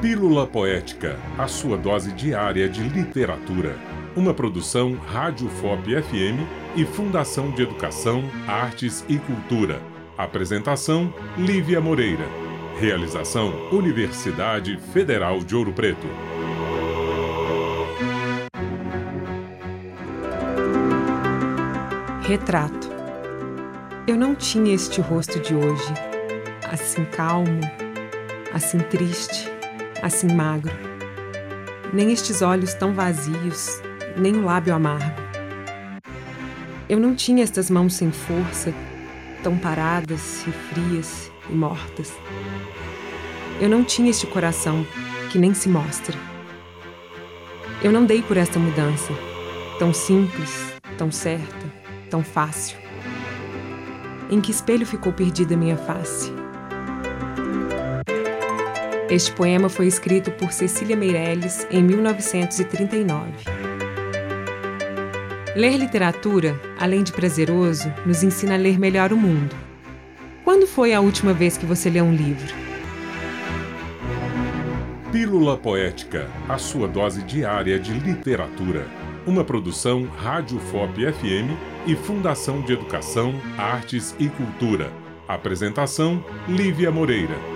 Pílula Poética, a sua dose diária de literatura. Uma produção Rádio FOP FM e Fundação de Educação, Artes e Cultura. Apresentação: Lívia Moreira. Realização: Universidade Federal de Ouro Preto. Retrato. Eu não tinha este rosto de hoje, assim calmo, assim triste, assim magro. Nem estes olhos tão vazios, nem o lábio amargo. Eu não tinha estas mãos sem força, tão paradas e frias e mortas. Eu não tinha este coração que nem se mostra. Eu não dei por esta mudança, tão simples, tão certa, tão fácil. Em que espelho ficou perdida minha face? Este poema foi escrito por Cecília Meirelles em 1939. Ler literatura, além de prazeroso, nos ensina a ler melhor o mundo. Quando foi a última vez que você leu um livro? Pílula Poética, a sua dose diária de literatura. Uma produção Rádio FOP FM e Fundação de Educação, Artes e Cultura. Apresentação: Lívia Moreira.